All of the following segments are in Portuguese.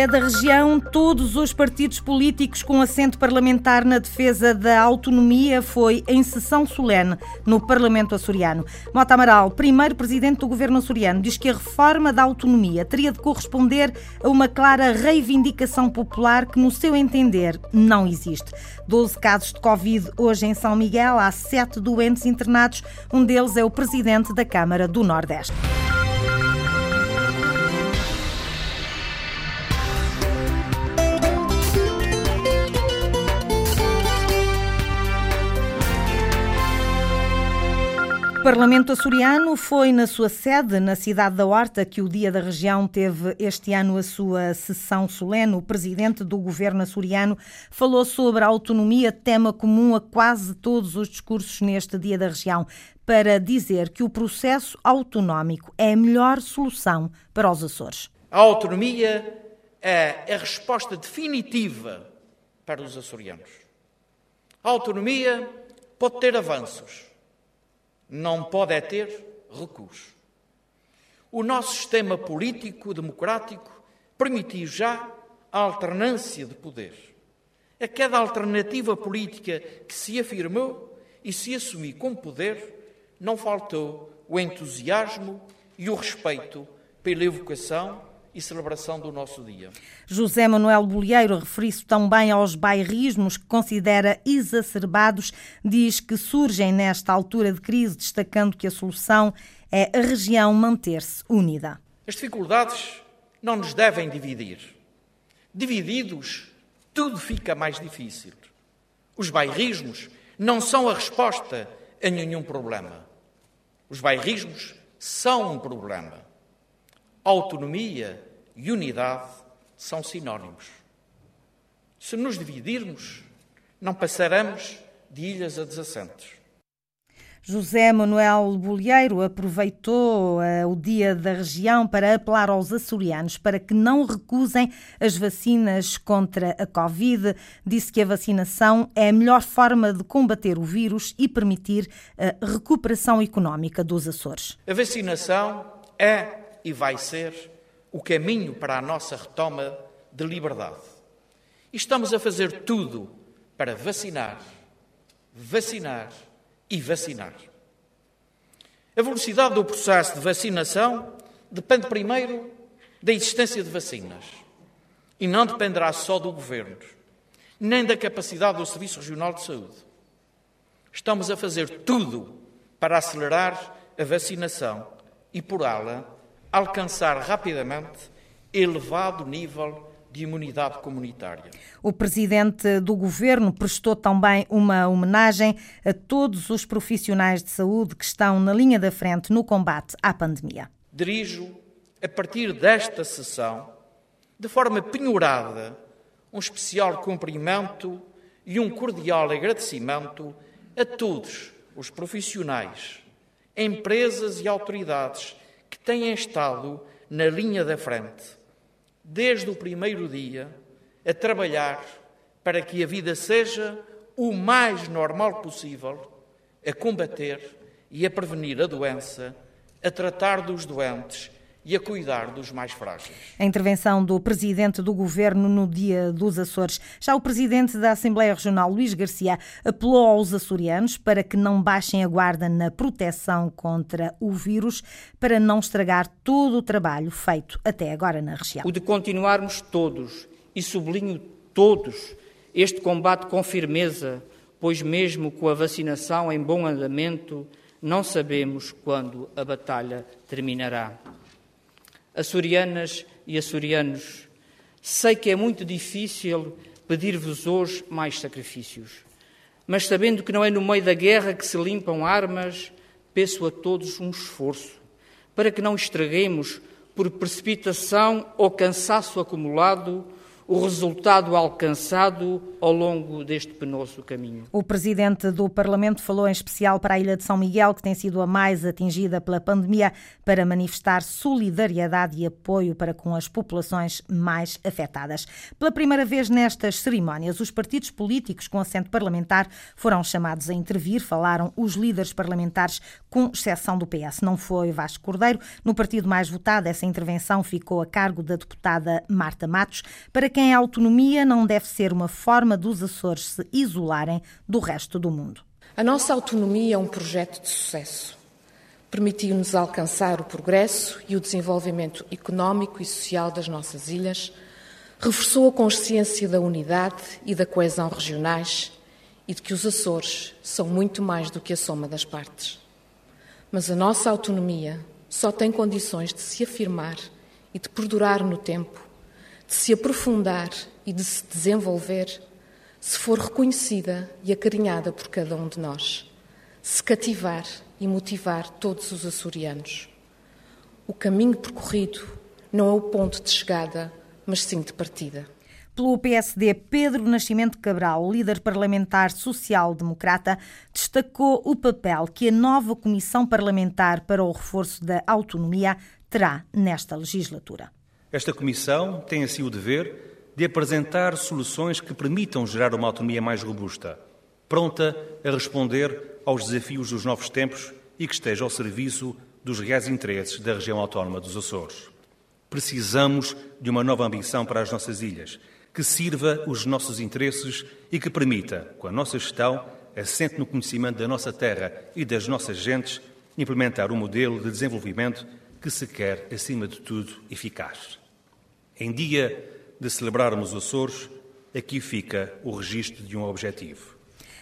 dia da região, todos os partidos políticos com assento parlamentar na defesa da autonomia foi em sessão solene no Parlamento açoriano. Mota Amaral, primeiro presidente do governo açoriano, diz que a reforma da autonomia teria de corresponder a uma clara reivindicação popular que, no seu entender, não existe. 12 casos de Covid hoje em São Miguel, há sete doentes internados, um deles é o presidente da Câmara do Nordeste. Parlamento açoriano foi na sua sede, na cidade da Horta, que o Dia da Região teve este ano a sua sessão solene. O presidente do governo açoriano falou sobre a autonomia, tema comum a quase todos os discursos neste Dia da Região, para dizer que o processo autonómico é a melhor solução para os Açores. A autonomia é a resposta definitiva para os açorianos. A autonomia pode ter avanços não pode é ter recurso. O nosso sistema político democrático permitiu já a alternância de poder. A cada alternativa política que se afirmou e se assumiu como poder, não faltou o entusiasmo e o respeito pela evocação e celebração do nosso dia. José Manuel Bolieiro refere-se também aos bairrismos que considera exacerbados, diz que surgem nesta altura de crise, destacando que a solução é a região manter-se unida. As dificuldades não nos devem dividir. Divididos, tudo fica mais difícil. Os bairrismos não são a resposta a nenhum problema. Os bairrismos são um problema. Autonomia e unidade são sinónimos. Se nos dividirmos, não passaremos de ilhas a desacentos. José Manuel Bolieiro aproveitou uh, o Dia da Região para apelar aos açorianos para que não recusem as vacinas contra a Covid. Disse que a vacinação é a melhor forma de combater o vírus e permitir a recuperação económica dos Açores. A vacinação é e vai ser o caminho para a nossa retoma de liberdade. E estamos a fazer tudo para vacinar, vacinar e vacinar. A velocidade do processo de vacinação depende primeiro da existência de vacinas e não dependerá só do governo, nem da capacidade do Serviço Regional de Saúde. Estamos a fazer tudo para acelerar a vacinação e, por ela, alcançar rapidamente elevado nível de imunidade comunitária. O presidente do governo prestou também uma homenagem a todos os profissionais de saúde que estão na linha da frente no combate à pandemia. Dirijo, a partir desta sessão, de forma penhorada, um especial cumprimento e um cordial agradecimento a todos os profissionais, empresas e autoridades que têm estado na linha da frente, desde o primeiro dia, a trabalhar para que a vida seja o mais normal possível, a combater e a prevenir a doença, a tratar dos doentes e a cuidar dos mais frágeis. A intervenção do presidente do governo no Dia dos Açores. Já o presidente da Assembleia Regional, Luís Garcia, apelou aos açorianos para que não baixem a guarda na proteção contra o vírus, para não estragar todo o trabalho feito até agora na região. O de continuarmos todos, e sublinho todos, este combate com firmeza, pois mesmo com a vacinação em bom andamento, não sabemos quando a batalha terminará açorianas e açorianos, sei que é muito difícil pedir-vos hoje mais sacrifícios, mas sabendo que não é no meio da guerra que se limpam armas, peço a todos um esforço para que não estraguemos, por precipitação ou cansaço acumulado, o resultado alcançado ao longo deste penoso caminho. O presidente do Parlamento falou em especial para a Ilha de São Miguel, que tem sido a mais atingida pela pandemia, para manifestar solidariedade e apoio para com as populações mais afetadas. Pela primeira vez nestas cerimónias, os partidos políticos com assento parlamentar foram chamados a intervir, falaram os líderes parlamentares, com exceção do PS. Não foi Vasco Cordeiro. No partido mais votado, essa intervenção ficou a cargo da deputada Marta Matos. Para quem quem a autonomia não deve ser uma forma dos Açores se isolarem do resto do mundo. A nossa autonomia é um projeto de sucesso. Permitiu-nos alcançar o progresso e o desenvolvimento económico e social das nossas ilhas, reforçou a consciência da unidade e da coesão regionais e de que os Açores são muito mais do que a soma das partes. Mas a nossa autonomia só tem condições de se afirmar e de perdurar no tempo de se aprofundar e de se desenvolver se for reconhecida e acarinhada por cada um de nós, se cativar e motivar todos os açorianos. O caminho percorrido não é o ponto de chegada, mas sim de partida. Pelo PSD, Pedro Nascimento Cabral, líder parlamentar social-democrata, destacou o papel que a nova Comissão Parlamentar para o Reforço da Autonomia terá nesta legislatura. Esta Comissão tem assim o dever de apresentar soluções que permitam gerar uma autonomia mais robusta, pronta a responder aos desafios dos novos tempos e que esteja ao serviço dos reais interesses da região autónoma dos Açores. Precisamos de uma nova ambição para as nossas ilhas, que sirva os nossos interesses e que permita, com a nossa gestão, assente no conhecimento da nossa terra e das nossas gentes, implementar um modelo de desenvolvimento que se quer, acima de tudo, eficaz. Em dia de celebrarmos os Açores, aqui fica o registro de um objetivo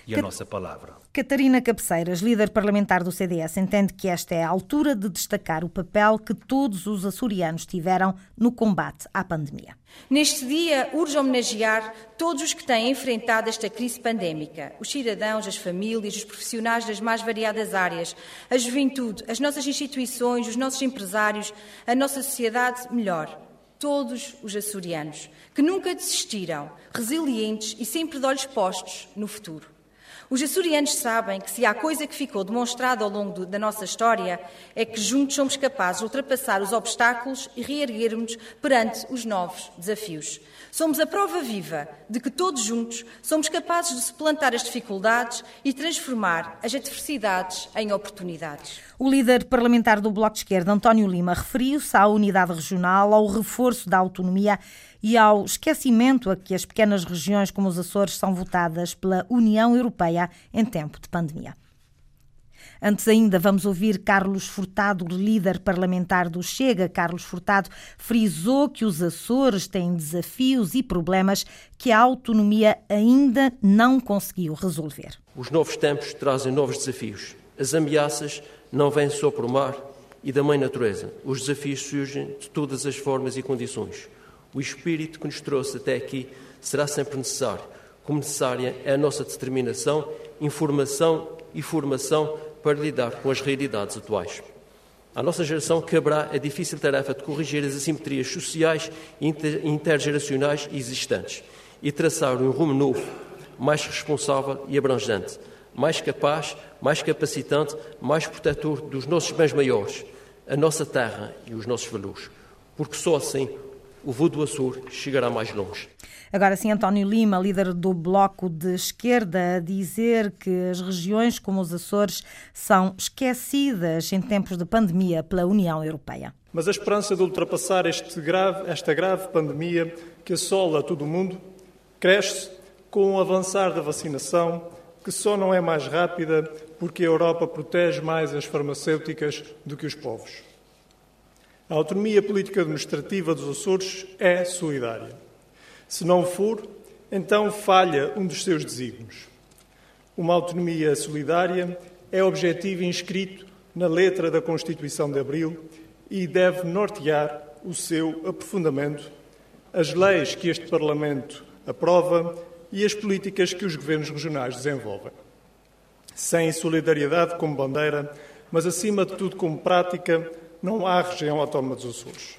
e a nossa palavra. Catarina Cabeceiras, líder parlamentar do CDS, entende que esta é a altura de destacar o papel que todos os açorianos tiveram no combate à pandemia. Neste dia, urge homenagear todos os que têm enfrentado esta crise pandémica: os cidadãos, as famílias, os profissionais das mais variadas áreas, a juventude, as nossas instituições, os nossos empresários, a nossa sociedade melhor todos os açorianos, que nunca desistiram, resilientes e sempre de olhos postos no futuro. Os açorianos sabem que se há coisa que ficou demonstrada ao longo da nossa história é que juntos somos capazes de ultrapassar os obstáculos e reerguermos perante os novos desafios. Somos a prova viva de que todos juntos somos capazes de suplantar as dificuldades e transformar as adversidades em oportunidades. O líder parlamentar do Bloco de Esquerda, António Lima, referiu-se à unidade regional, ao reforço da autonomia e ao esquecimento a que as pequenas regiões como os Açores são votadas pela União Europeia em tempo de pandemia. Antes ainda, vamos ouvir Carlos Furtado, líder parlamentar do Chega. Carlos Furtado frisou que os Açores têm desafios e problemas que a autonomia ainda não conseguiu resolver. Os novos tempos trazem novos desafios. As ameaças não vêm só por mar e da mãe natureza. Os desafios surgem de todas as formas e condições. O espírito que nos trouxe até aqui será sempre necessário. Como necessária é a nossa determinação, informação e formação para lidar com as realidades atuais. A nossa geração caberá a difícil tarefa de corrigir as assimetrias sociais e intergeracionais existentes e traçar um rumo novo, mais responsável e abrangente, mais capaz, mais capacitante, mais protetor dos nossos bens maiores, a nossa terra e os nossos valores, porque só assim o voo do Açor chegará mais longe. Agora sim, António Lima, líder do Bloco de Esquerda, a dizer que as regiões como os Açores são esquecidas em tempos de pandemia pela União Europeia. Mas a esperança de ultrapassar grave, esta grave pandemia que assola todo o mundo cresce com o avançar da vacinação, que só não é mais rápida porque a Europa protege mais as farmacêuticas do que os povos. A autonomia política administrativa dos Açores é solidária. Se não for, então falha um dos seus desígnios. Uma autonomia solidária é objetivo inscrito na letra da Constituição de Abril e deve nortear o seu aprofundamento, as leis que este Parlamento aprova e as políticas que os governos regionais desenvolvem. Sem solidariedade como bandeira, mas acima de tudo como prática, não há região autónoma dos Açores.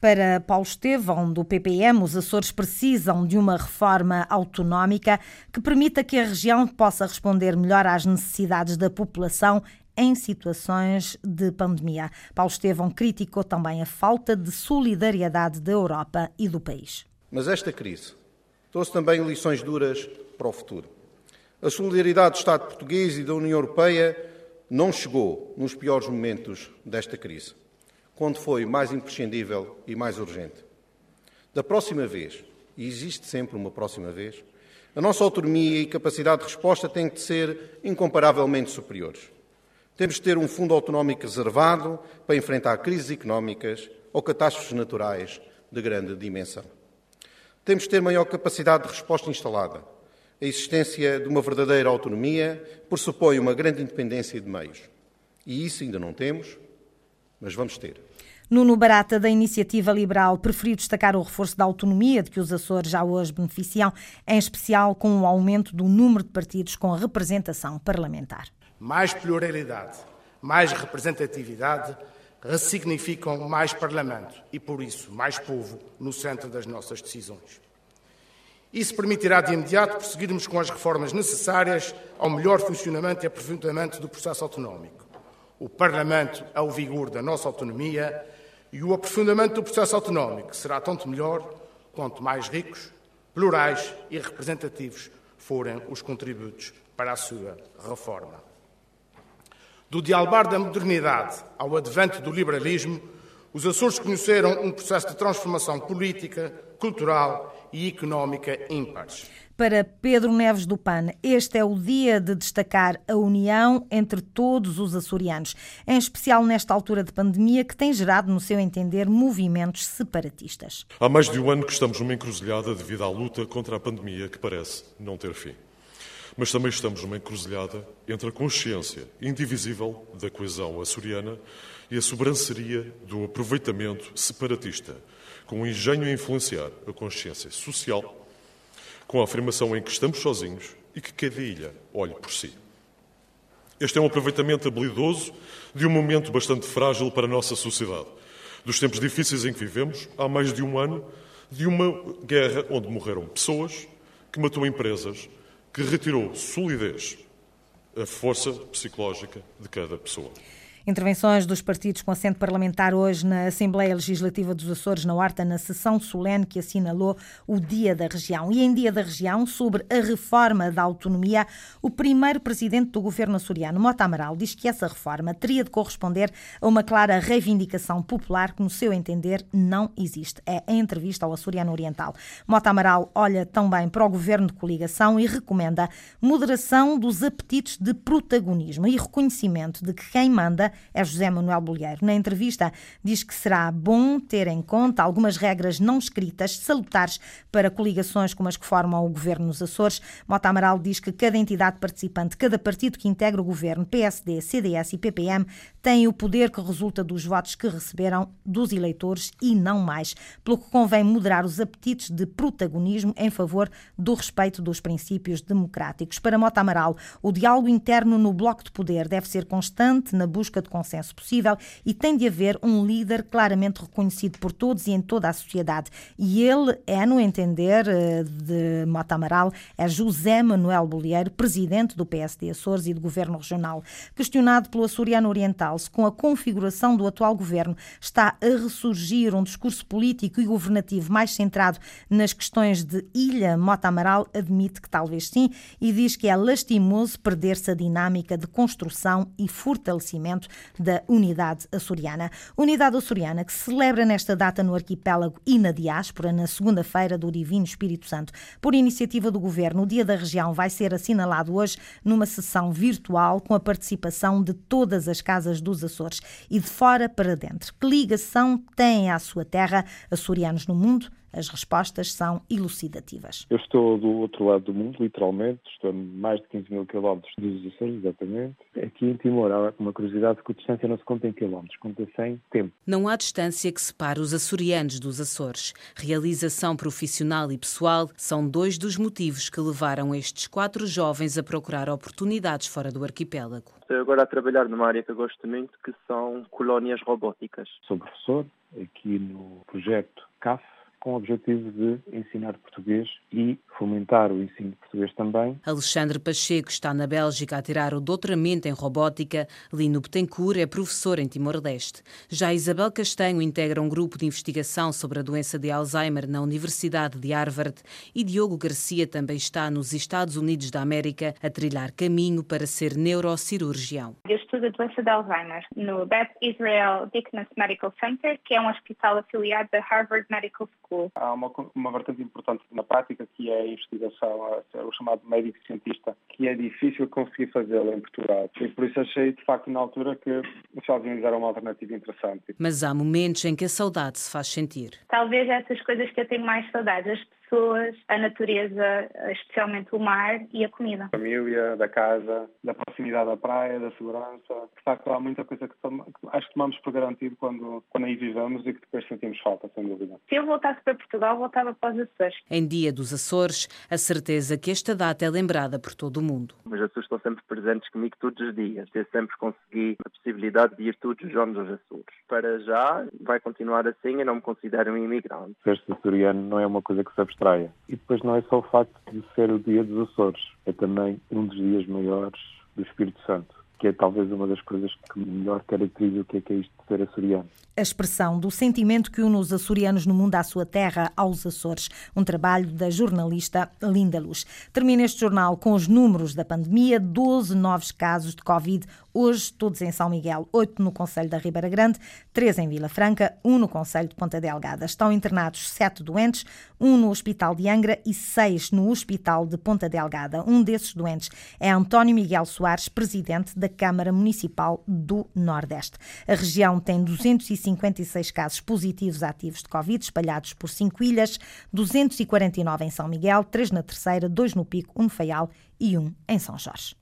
Para Paulo Estevão, do PPM, os Açores precisam de uma reforma autonómica que permita que a região possa responder melhor às necessidades da população em situações de pandemia. Paulo Estevão criticou também a falta de solidariedade da Europa e do país. Mas esta crise trouxe também lições duras para o futuro. A solidariedade do Estado português e da União Europeia não chegou nos piores momentos desta crise quando foi mais imprescindível e mais urgente. Da próxima vez, e existe sempre uma próxima vez, a nossa autonomia e capacidade de resposta têm de ser incomparavelmente superiores. Temos de ter um fundo autonómico reservado para enfrentar crises económicas ou catástrofes naturais de grande dimensão. Temos de ter maior capacidade de resposta instalada. A existência de uma verdadeira autonomia pressupõe uma grande independência de meios. E isso ainda não temos, mas vamos ter. Nuno Barata, da Iniciativa Liberal, preferiu destacar o reforço da autonomia de que os Açores já hoje beneficiam, em especial com o aumento do número de partidos com representação parlamentar. Mais pluralidade, mais representatividade ressignificam mais Parlamento e, por isso, mais povo no centro das nossas decisões. Isso permitirá de imediato prosseguirmos com as reformas necessárias ao melhor funcionamento e aprofundamento do processo autonómico. O Parlamento é o vigor da nossa autonomia e o aprofundamento do processo autonómico será tanto melhor quanto mais ricos, plurais e representativos forem os contributos para a sua reforma. Do dialbar da modernidade ao advento do liberalismo, os Açores conheceram um processo de transformação política, cultural e económica ímpares. Para Pedro Neves do PAN, este é o dia de destacar a união entre todos os açorianos, em especial nesta altura de pandemia que tem gerado, no seu entender, movimentos separatistas. Há mais de um ano que estamos numa encruzilhada devido à luta contra a pandemia que parece não ter fim. Mas também estamos numa encruzilhada entre a consciência indivisível da coesão açoriana e a sobranceria do aproveitamento separatista, com o engenho a influenciar a consciência social com a afirmação em que estamos sozinhos e que cada ilha olhe por si. Este é um aproveitamento habilidoso de um momento bastante frágil para a nossa sociedade. Dos tempos difíceis em que vivemos, há mais de um ano, de uma guerra onde morreram pessoas, que matou empresas, que retirou solidez, a força psicológica de cada pessoa. Intervenções dos partidos com assento parlamentar hoje na Assembleia Legislativa dos Açores, na Horta, na sessão solene que assinalou o Dia da Região. E em Dia da Região, sobre a reforma da autonomia, o primeiro presidente do governo açoriano, Mota Amaral, diz que essa reforma teria de corresponder a uma clara reivindicação popular que, no seu entender, não existe. É a entrevista ao Açoriano Oriental. Mota Amaral olha também para o governo de coligação e recomenda moderação dos apetites de protagonismo e reconhecimento de que quem manda é José Manuel Bolheiro. Na entrevista, diz que será bom ter em conta algumas regras não escritas, salutares para coligações como as que formam o governo nos Açores. Mota Amaral diz que cada entidade participante, cada partido que integra o governo, PSD, CDS e PPM, tem o poder que resulta dos votos que receberam dos eleitores e não mais, pelo que convém moderar os apetites de protagonismo em favor do respeito dos princípios democráticos. Para Mota Amaral, o diálogo interno no bloco de poder deve ser constante na busca busca de consenso possível e tem de haver um líder claramente reconhecido por todos e em toda a sociedade. E ele é, no entender eh, de Mota Amaral, é José Manuel Bolieiro, presidente do PSD Açores e do Governo Regional. Questionado pelo Açoriano Oriental se com a configuração do atual governo está a ressurgir um discurso político e governativo mais centrado nas questões de ilha, Mota Amaral admite que talvez sim e diz que é lastimoso perder-se a dinâmica de construção e fortalecimento da Unidade Açoriana. Unidade Açoriana que celebra nesta data no arquipélago e na diáspora, na segunda-feira do Divino Espírito Santo. Por iniciativa do Governo, o Dia da Região vai ser assinalado hoje numa sessão virtual com a participação de todas as casas dos Açores e de fora para dentro. Que ligação têm à sua terra açorianos no mundo? As respostas são elucidativas. Eu estou do outro lado do mundo, literalmente, estou a mais de 15 mil quilómetros dos Açores, exatamente. Aqui em Timor há uma curiosidade que a distância não se conta em quilómetros, conta-se em tempo. Não há distância que separe os açorianos dos Açores. Realização profissional e pessoal são dois dos motivos que levaram estes quatro jovens a procurar oportunidades fora do arquipélago. Estou agora a trabalhar numa área que eu gosto muito, que são colónias robóticas. Sou professor aqui no projeto CAF, com o objetivo de ensinar português e fomentar o ensino de português também. Alexandre Pacheco está na Bélgica a tirar o doutoramento em robótica. Lino Betancourt é professor em Timor-Leste. Já Isabel Castanho integra um grupo de investigação sobre a doença de Alzheimer na Universidade de Harvard e Diogo Garcia também está nos Estados Unidos da América a trilhar caminho para ser neurocirurgião. Eu estudo a doença de Alzheimer no Beth Israel Deaconess Medical Center, que é um hospital afiliado da Harvard Medical School. Há uma, uma vertente importante na prática que é a investigação, o chamado médico cientista, que é difícil conseguir fazê-lo em Portugal. E por isso achei, de facto, na altura que os Estados Unidos era uma alternativa interessante. Mas há momentos em que a saudade se faz sentir. Talvez essas coisas que eu tenho mais saudades, as pessoas, a natureza, especialmente o mar e a comida. A família, da casa, da proximidade da praia, da segurança. De facto, há muita coisa que, acho que tomamos por garantido quando, quando aí vivemos e que depois sentimos falta, sem dúvida. Se eu voltasse para Portugal, voltava para os Açores. Em Dia dos Açores, a certeza que esta data é lembrada por todo o mundo. Os Açores estão sempre presentes comigo todos os dias. Eu sempre consegui a possibilidade de ir todos os anos aos Açores. Para já, vai continuar assim, eu não me considero um imigrante. Ser açoriano não é uma coisa que se abstraia. E depois não é só o facto de ser o Dia dos Açores, é também um dos dias maiores do Espírito Santo que é talvez uma das coisas que melhor caracteriza o que é, que é isto de ser açoriano. A expressão do sentimento que une os açorianos no mundo à sua terra, aos Açores. Um trabalho da jornalista Linda Luz. Termina este jornal com os números da pandemia: 12 novos casos de Covid, hoje todos em São Miguel, 8 no Conselho da Ribeira Grande, 3 em Vila Franca, 1 no Conselho de Ponta Delgada. Estão internados 7 doentes, 1 no Hospital de Angra e 6 no Hospital de Ponta Delgada. Um desses doentes é António Miguel Soares, presidente da Câmara Municipal do Nordeste. A região tem 256 casos positivos ativos de Covid, espalhados por cinco ilhas, 249 em São Miguel, 3 na Terceira, 2 no Pico, 1 no Faial e 1 em São Jorge.